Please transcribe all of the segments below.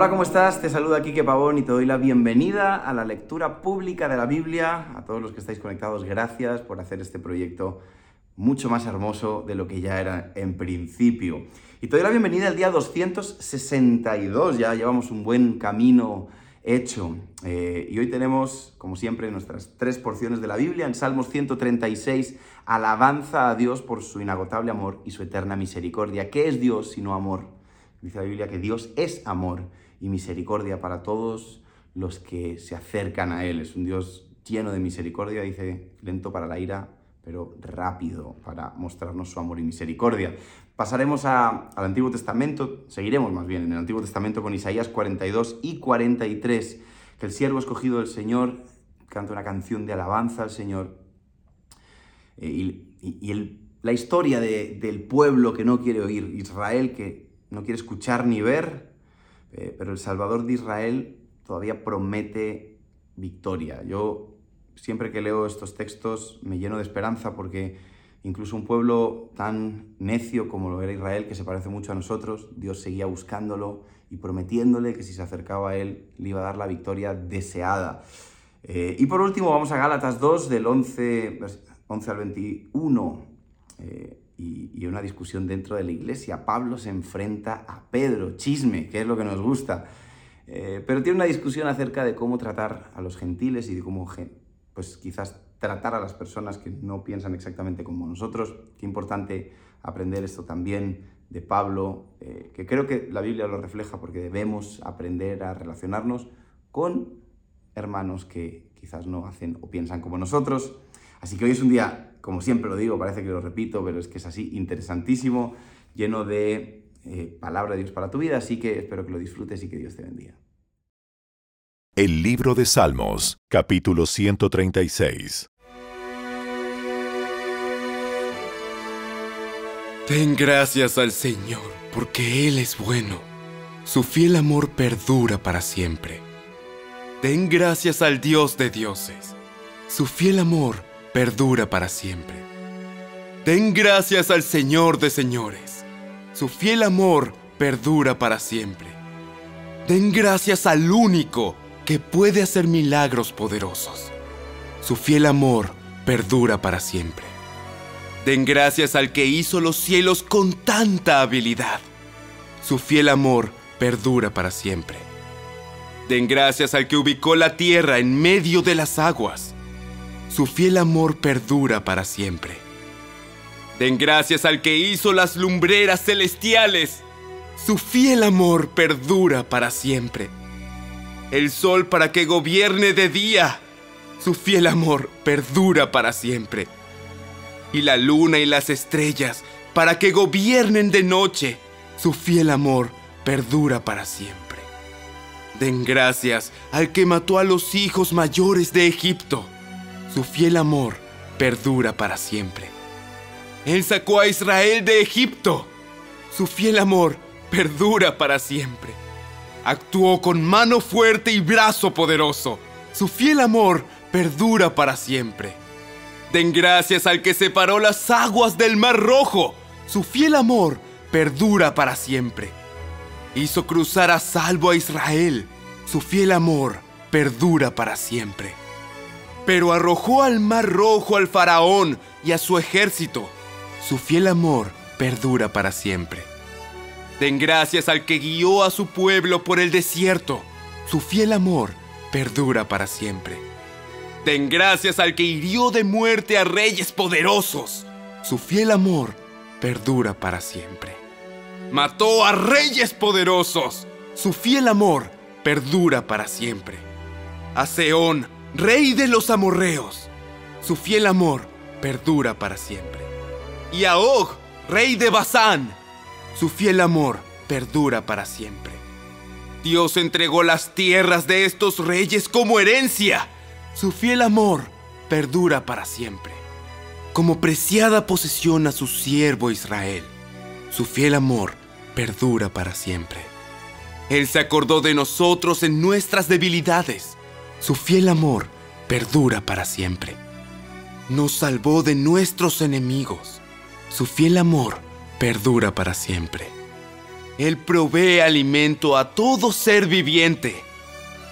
Hola, ¿cómo estás? Te saluda Kike Pavón y te doy la bienvenida a la lectura pública de la Biblia. A todos los que estáis conectados, gracias por hacer este proyecto mucho más hermoso de lo que ya era en principio. Y te doy la bienvenida al día 262, ya llevamos un buen camino hecho. Eh, y hoy tenemos, como siempre, nuestras tres porciones de la Biblia. En Salmos 136, alabanza a Dios por su inagotable amor y su eterna misericordia. ¿Qué es Dios sino amor? Dice la Biblia que Dios es amor y misericordia para todos los que se acercan a Él. Es un Dios lleno de misericordia, dice, lento para la ira, pero rápido para mostrarnos su amor y misericordia. Pasaremos al Antiguo Testamento, seguiremos más bien en el Antiguo Testamento con Isaías 42 y 43, que el siervo escogido del Señor canta una canción de alabanza al Señor. Eh, y, la historia del pueblo que no quiere oír, Israel que no quiere escuchar ni ver, eh, pero el Salvador de Israel todavía promete victoria. Yo siempre que leo estos textos me lleno de esperanza porque incluso un pueblo tan necio como lo era Israel, que se parece mucho a nosotros, Dios seguía buscándolo y prometiéndole que si se acercaba a él le iba a dar la victoria deseada. Eh, y por último vamos a Gálatas 2 del 11, 11 al 21 eh, y, una discusión dentro de la iglesia. Pablo se enfrenta a Pedro, chisme, que es lo que nos gusta. Eh, pero tiene una discusión acerca de cómo tratar a los gentiles y de cómo pues quizás tratar a las personas que no piensan exactamente como nosotros. Qué importante aprender esto también de Pablo, eh, que creo que la Biblia lo refleja porque debemos aprender a relacionarnos con hermanos que quizás no hacen o piensan como nosotros. Así que hoy es un día, como siempre lo digo, parece que lo repito, pero es que es así interesantísimo, lleno de eh, palabra de Dios para tu vida, así que espero que lo disfrutes y que Dios te bendiga. El libro de Salmos, capítulo 136. Den gracias al Señor, porque Él es bueno. Su fiel amor perdura para siempre. Den gracias al Dios de dioses. Su fiel amor perdura para siempre. Den gracias al Señor de señores. Su fiel amor perdura para siempre. Den gracias al único que puede hacer milagros poderosos. Su fiel amor perdura para siempre. Den gracias al que hizo los cielos con tanta habilidad. Su fiel amor perdura para siempre. Den gracias al que ubicó la tierra en medio de las aguas. Su fiel amor perdura para siempre. Den gracias al que hizo las lumbreras celestiales. Su fiel amor perdura para siempre el sol para que gobierne de día. Su fiel amor perdura para siempre. Y la luna y las estrellas para que gobiernen de noche. Su fiel amor perdura para siempre. Den gracias al que mató a los hijos mayores de Egipto. Su fiel amor perdura para siempre. Él sacó a Israel de Egipto. Su fiel amor perdura para siempre. Actuó con mano fuerte y brazo poderoso. Su fiel amor perdura para siempre. Den gracias al que separó las aguas del mar rojo. Su fiel amor perdura para siempre. Hizo cruzar a salvo a Israel. Su fiel amor perdura para siempre. Pero arrojó al mar rojo al faraón y a su ejército. Su fiel amor perdura para siempre. Den gracias al que guió a su pueblo por el desierto. Su fiel amor perdura para siempre. Den gracias al que hirió de muerte a reyes poderosos. Su fiel amor perdura para siempre. Mató a reyes poderosos. Su fiel amor perdura para siempre. A Seón, rey de los amorreos. Su fiel amor perdura para siempre. Y a Og, rey de Basán su fiel amor perdura para siempre. Dios entregó las tierras de estos reyes como herencia. Su fiel amor perdura para siempre. Como preciada posesión a su siervo Israel. Su fiel amor perdura para siempre. Él se acordó de nosotros en nuestras debilidades. Su fiel amor perdura para siempre. Nos salvó de nuestros enemigos. Su fiel amor perdura para siempre. Él provee alimento a todo ser viviente.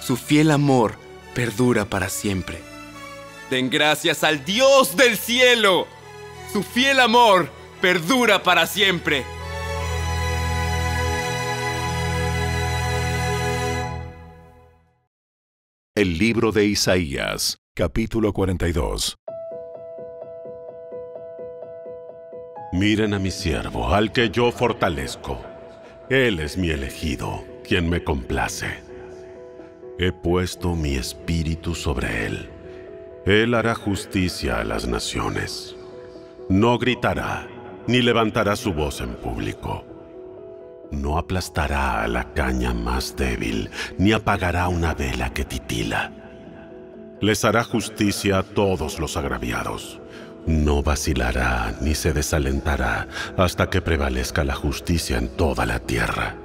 Su fiel amor perdura para siempre. Den gracias al Dios del cielo. Su fiel amor perdura para siempre. El libro de Isaías, capítulo 42. Miren a mi siervo, al que yo fortalezco. Él es mi elegido, quien me complace. He puesto mi espíritu sobre él. Él hará justicia a las naciones. No gritará, ni levantará su voz en público. No aplastará a la caña más débil, ni apagará una vela que titila. Les hará justicia a todos los agraviados. No vacilará ni se desalentará hasta que prevalezca la justicia en toda la tierra.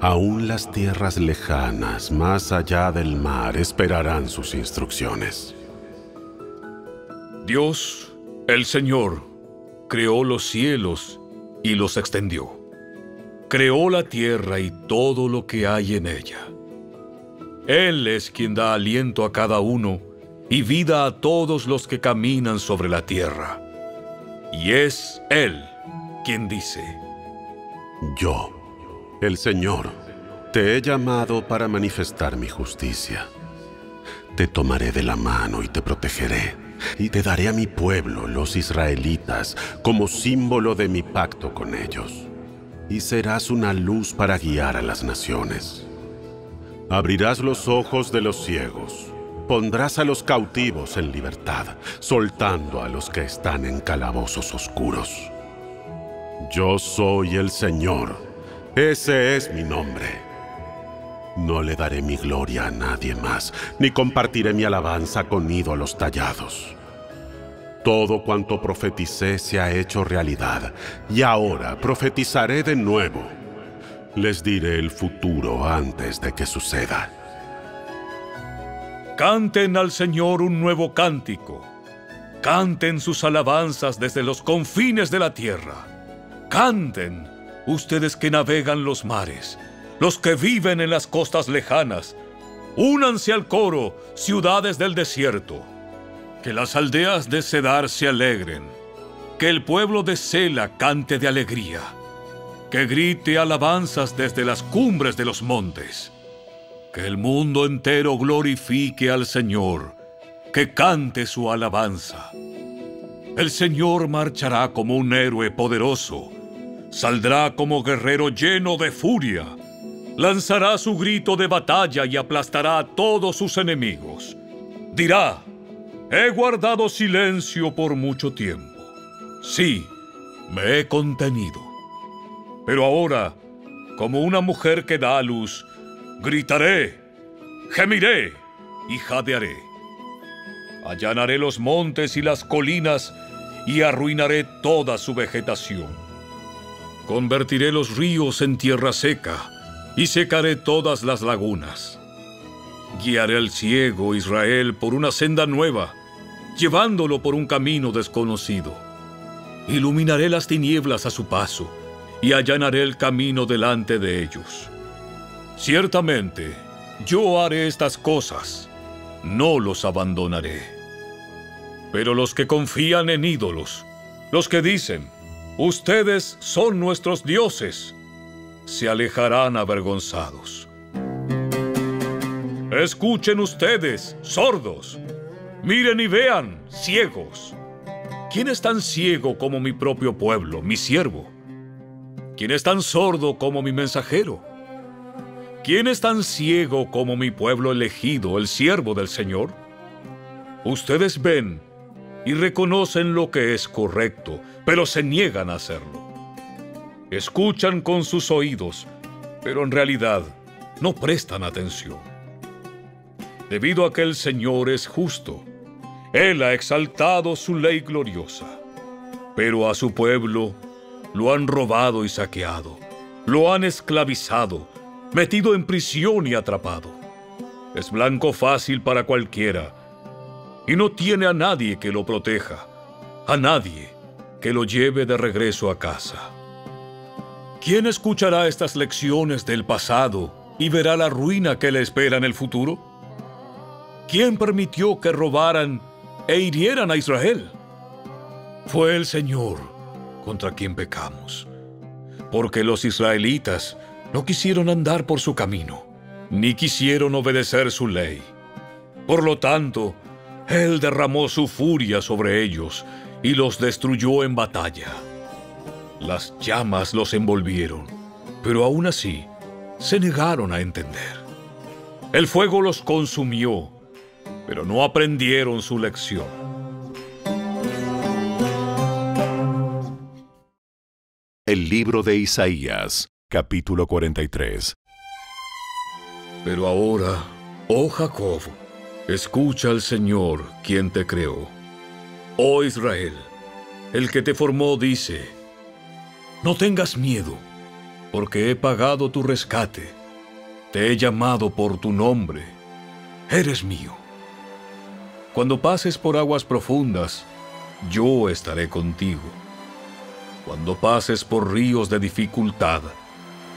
Aún las tierras lejanas, más allá del mar, esperarán sus instrucciones. Dios, el Señor, creó los cielos y los extendió. Creó la tierra y todo lo que hay en ella. Él es quien da aliento a cada uno y vida a todos los que caminan sobre la tierra. Y es Él quien dice, Yo, el Señor, te he llamado para manifestar mi justicia. Te tomaré de la mano y te protegeré, y te daré a mi pueblo, los israelitas, como símbolo de mi pacto con ellos. Y serás una luz para guiar a las naciones. Abrirás los ojos de los ciegos pondrás a los cautivos en libertad, soltando a los que están en calabozos oscuros. Yo soy el Señor, ese es mi nombre. No le daré mi gloria a nadie más, ni compartiré mi alabanza con ídolos tallados. Todo cuanto profeticé se ha hecho realidad, y ahora profetizaré de nuevo. Les diré el futuro antes de que suceda. Canten al Señor un nuevo cántico. Canten sus alabanzas desde los confines de la tierra. Canten, ustedes que navegan los mares, los que viven en las costas lejanas. Únanse al coro, ciudades del desierto. Que las aldeas de Cedar se alegren. Que el pueblo de Sela cante de alegría. Que grite alabanzas desde las cumbres de los montes que el mundo entero glorifique al Señor, que cante su alabanza. El Señor marchará como un héroe poderoso, saldrá como guerrero lleno de furia, lanzará su grito de batalla y aplastará a todos sus enemigos. Dirá, he guardado silencio por mucho tiempo. Sí, me he contenido. Pero ahora, como una mujer que da a luz, Gritaré, gemiré y jadearé. Allanaré los montes y las colinas y arruinaré toda su vegetación. Convertiré los ríos en tierra seca y secaré todas las lagunas. Guiaré al ciego Israel por una senda nueva, llevándolo por un camino desconocido. Iluminaré las tinieblas a su paso y allanaré el camino delante de ellos. Ciertamente, yo haré estas cosas, no los abandonaré. Pero los que confían en ídolos, los que dicen, ustedes son nuestros dioses, se alejarán avergonzados. Escuchen ustedes, sordos, miren y vean, ciegos. ¿Quién es tan ciego como mi propio pueblo, mi siervo? ¿Quién es tan sordo como mi mensajero? ¿Quién es tan ciego como mi pueblo elegido, el siervo del Señor? Ustedes ven y reconocen lo que es correcto, pero se niegan a hacerlo. Escuchan con sus oídos, pero en realidad no prestan atención. Debido a que el Señor es justo, Él ha exaltado su ley gloriosa, pero a su pueblo lo han robado y saqueado, lo han esclavizado, metido en prisión y atrapado. Es blanco fácil para cualquiera y no tiene a nadie que lo proteja, a nadie que lo lleve de regreso a casa. ¿Quién escuchará estas lecciones del pasado y verá la ruina que le espera en el futuro? ¿Quién permitió que robaran e hirieran a Israel? Fue el Señor contra quien pecamos, porque los israelitas no quisieron andar por su camino, ni quisieron obedecer su ley. Por lo tanto, Él derramó su furia sobre ellos y los destruyó en batalla. Las llamas los envolvieron, pero aún así se negaron a entender. El fuego los consumió, pero no aprendieron su lección. El libro de Isaías, capítulo 43. Pero ahora, oh Jacob, escucha al Señor, quien te creó. Oh Israel, el que te formó dice, no tengas miedo, porque he pagado tu rescate, te he llamado por tu nombre, eres mío. Cuando pases por aguas profundas, yo estaré contigo. Cuando pases por ríos de dificultad,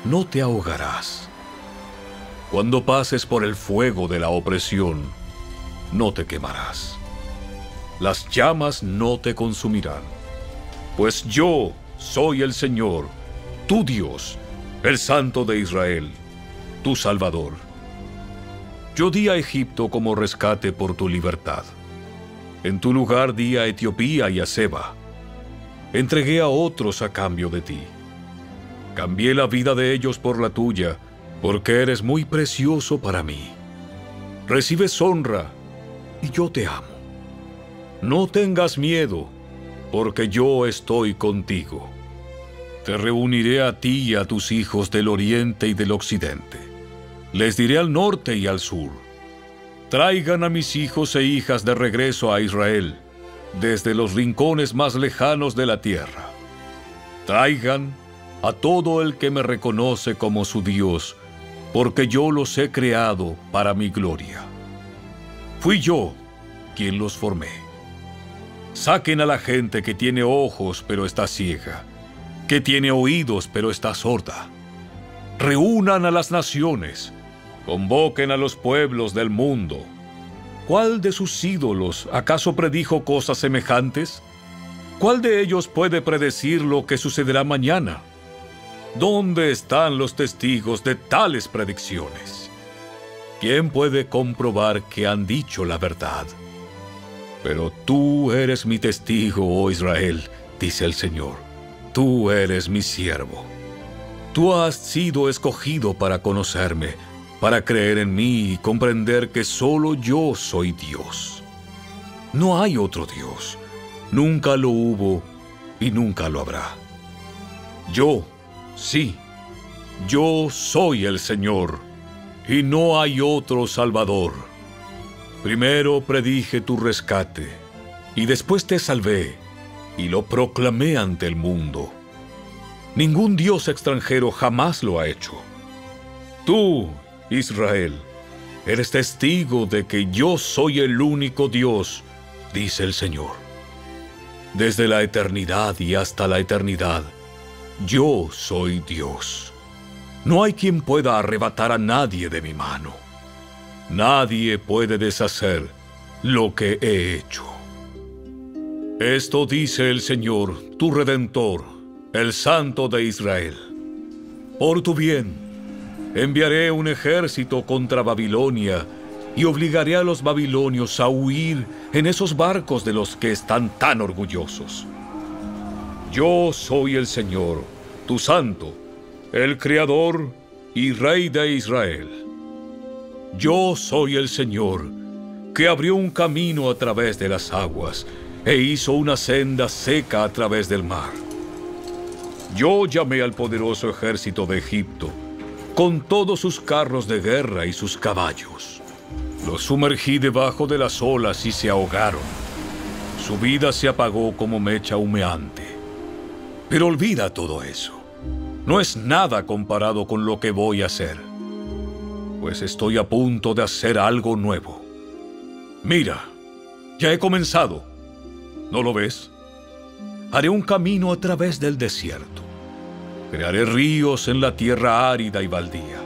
no te ahogarás. Cuando pases por el fuego de la opresión, no te quemarás. Las llamas no te consumirán, pues yo soy el Señor, tu Dios, el Santo de Israel, tu Salvador. Yo di a Egipto como rescate por tu libertad. En tu lugar di a Etiopía y a Seba. Entregué a otros a cambio de ti. Cambié la vida de ellos por la tuya, porque eres muy precioso para mí. Recibes honra y yo te amo. No tengas miedo, porque yo estoy contigo. Te reuniré a ti y a tus hijos del oriente y del occidente les diré al norte y al sur, traigan a mis hijos e hijas de regreso a Israel, desde los rincones más lejanos de la tierra. Traigan a todo el que me reconoce como su Dios, porque yo los he creado para mi gloria. Fui yo quien los formé. Saquen a la gente que tiene ojos pero está ciega, que tiene oídos pero está sorda. Reúnan a las naciones, Convoquen a los pueblos del mundo. ¿Cuál de sus ídolos acaso predijo cosas semejantes? ¿Cuál de ellos puede predecir lo que sucederá mañana? ¿Dónde están los testigos de tales predicciones? ¿Quién puede comprobar que han dicho la verdad? Pero tú eres mi testigo, oh Israel, dice el Señor. Tú eres mi siervo. Tú has sido escogido para conocerme para creer en mí y comprender que solo yo soy Dios. No hay otro Dios, nunca lo hubo y nunca lo habrá. Yo, sí, yo soy el Señor y no hay otro Salvador. Primero predije tu rescate y después te salvé y lo proclamé ante el mundo. Ningún Dios extranjero jamás lo ha hecho. Tú, Israel, eres testigo de que yo soy el único Dios, dice el Señor. Desde la eternidad y hasta la eternidad, yo soy Dios. No hay quien pueda arrebatar a nadie de mi mano. Nadie puede deshacer lo que he hecho. Esto dice el Señor, tu Redentor, el Santo de Israel. Por tu bien, Enviaré un ejército contra Babilonia y obligaré a los babilonios a huir en esos barcos de los que están tan orgullosos. Yo soy el Señor, tu santo, el Creador y Rey de Israel. Yo soy el Señor, que abrió un camino a través de las aguas e hizo una senda seca a través del mar. Yo llamé al poderoso ejército de Egipto con todos sus carros de guerra y sus caballos. Los sumergí debajo de las olas y se ahogaron. Su vida se apagó como mecha humeante. Pero olvida todo eso. No es nada comparado con lo que voy a hacer. Pues estoy a punto de hacer algo nuevo. Mira, ya he comenzado. ¿No lo ves? Haré un camino a través del desierto Crearé ríos en la tierra árida y baldía.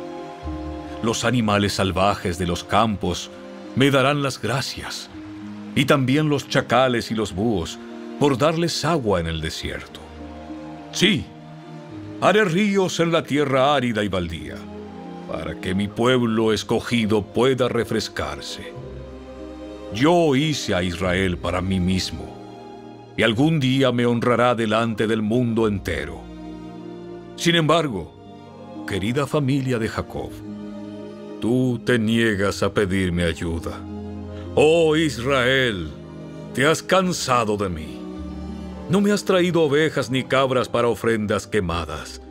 Los animales salvajes de los campos me darán las gracias, y también los chacales y los búhos, por darles agua en el desierto. Sí, haré ríos en la tierra árida y baldía, para que mi pueblo escogido pueda refrescarse. Yo hice a Israel para mí mismo, y algún día me honrará delante del mundo entero. Sin embargo, querida familia de Jacob, tú te niegas a pedirme ayuda. Oh Israel, te has cansado de mí. No me has traído ovejas ni cabras para ofrendas quemadas.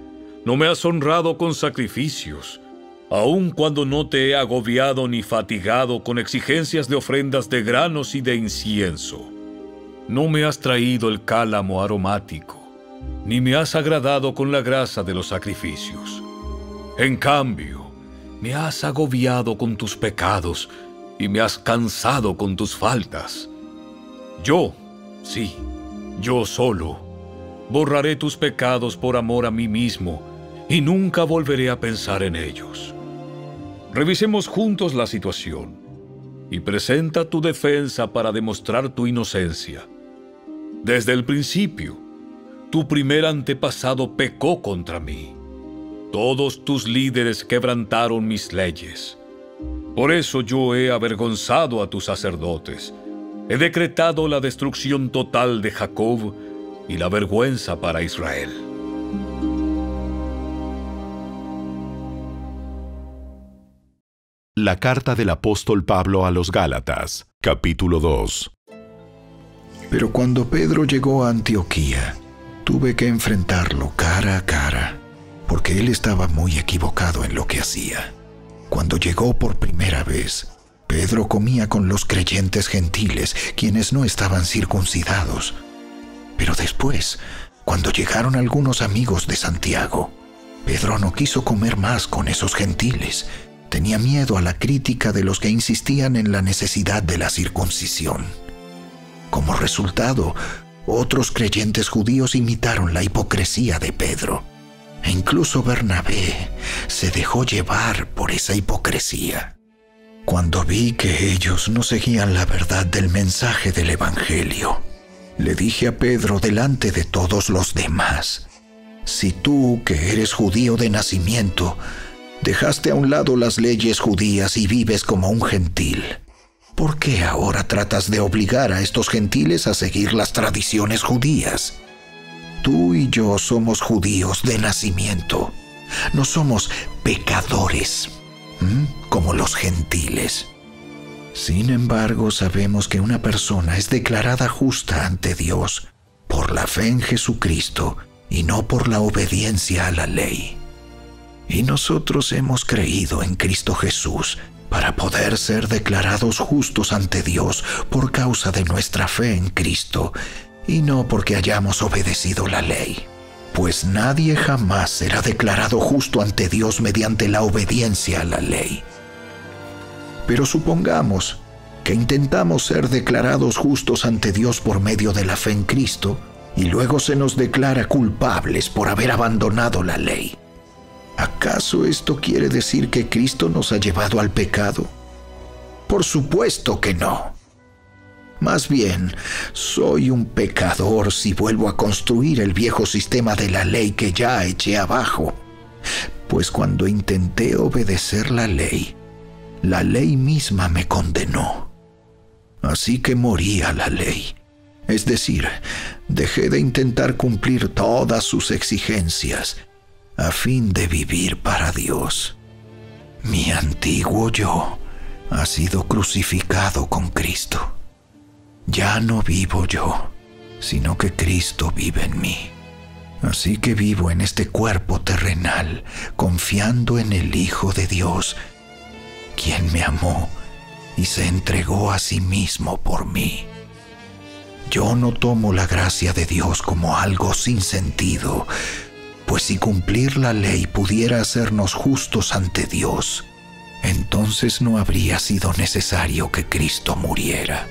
No me has honrado con sacrificios, aun cuando no te he agobiado ni fatigado con exigencias de ofrendas de granos y de incienso. No me has traído el cálamo aromático, ni me has agradado con la grasa de los sacrificios. En cambio, me has agobiado con tus pecados y me has cansado con tus faltas. Yo, sí, yo solo, borraré tus pecados por amor a mí mismo y nunca volveré a pensar en ellos. Revisemos juntos la situación y presenta tu defensa para demostrar tu inocencia. Desde el principio, tu primer antepasado pecó contra mí. Todos tus líderes quebrantaron mis leyes. Por eso yo he avergonzado a tus sacerdotes He decretado la destrucción total de Jacob y la vergüenza para Israel. La carta del apóstol Pablo a los Gálatas, capítulo 2. Pero cuando Pedro llegó a Antioquía, tuve que enfrentarlo cara a cara, porque él estaba muy equivocado en lo que hacía. Cuando llegó por primera vez, Pedro comía con los creyentes gentiles, quienes no estaban circuncidados. Pero después, cuando llegaron algunos amigos de Santiago, Pedro no quiso comer más con esos gentiles. Tenía miedo a la crítica de los que insistían en la necesidad de la circuncisión. Como resultado, otros creyentes judíos imitaron la hipocresía de Pedro. E incluso Bernabé se dejó llevar por esa hipocresía. Cuando vi que ellos no seguían la verdad del mensaje del Evangelio, le dije a Pedro delante de todos los demás, si tú, que eres judío de nacimiento, dejaste a un lado las leyes judías y vives como un gentil, ¿por qué ahora tratas de obligar a estos gentiles a seguir las tradiciones judías? Tú y yo somos judíos de nacimiento, no somos pecadores como los gentiles. Sin embargo, sabemos que una persona es declarada justa ante Dios por la fe en Jesucristo y no por la obediencia a la ley. Y nosotros hemos creído en Cristo Jesús para poder ser declarados justos ante Dios por causa de nuestra fe en Cristo y no porque hayamos obedecido la ley pues nadie jamás será declarado justo ante Dios mediante la obediencia a la ley. Pero supongamos que intentamos ser declarados justos ante Dios por medio de la fe en Cristo y luego se nos declara culpables por haber abandonado la ley. ¿Acaso esto quiere decir que Cristo nos ha llevado al pecado? Por supuesto que no. Más bien, soy un pecador si vuelvo a construir el viejo sistema de la ley que ya eché abajo. Pues cuando intenté obedecer la ley, la ley misma me condenó. Así que morí a la ley. Es decir, dejé de intentar cumplir todas sus exigencias a fin de vivir para Dios. Mi antiguo yo ha sido crucificado con Cristo. Ya no vivo yo, sino que Cristo vive en mí. Así que vivo en este cuerpo terrenal, confiando en el Hijo de Dios, quien me amó y se entregó a sí mismo por mí. Yo no tomo la gracia de Dios como algo sin sentido, pues si cumplir la ley pudiera hacernos justos ante Dios, entonces no habría sido necesario que Cristo muriera.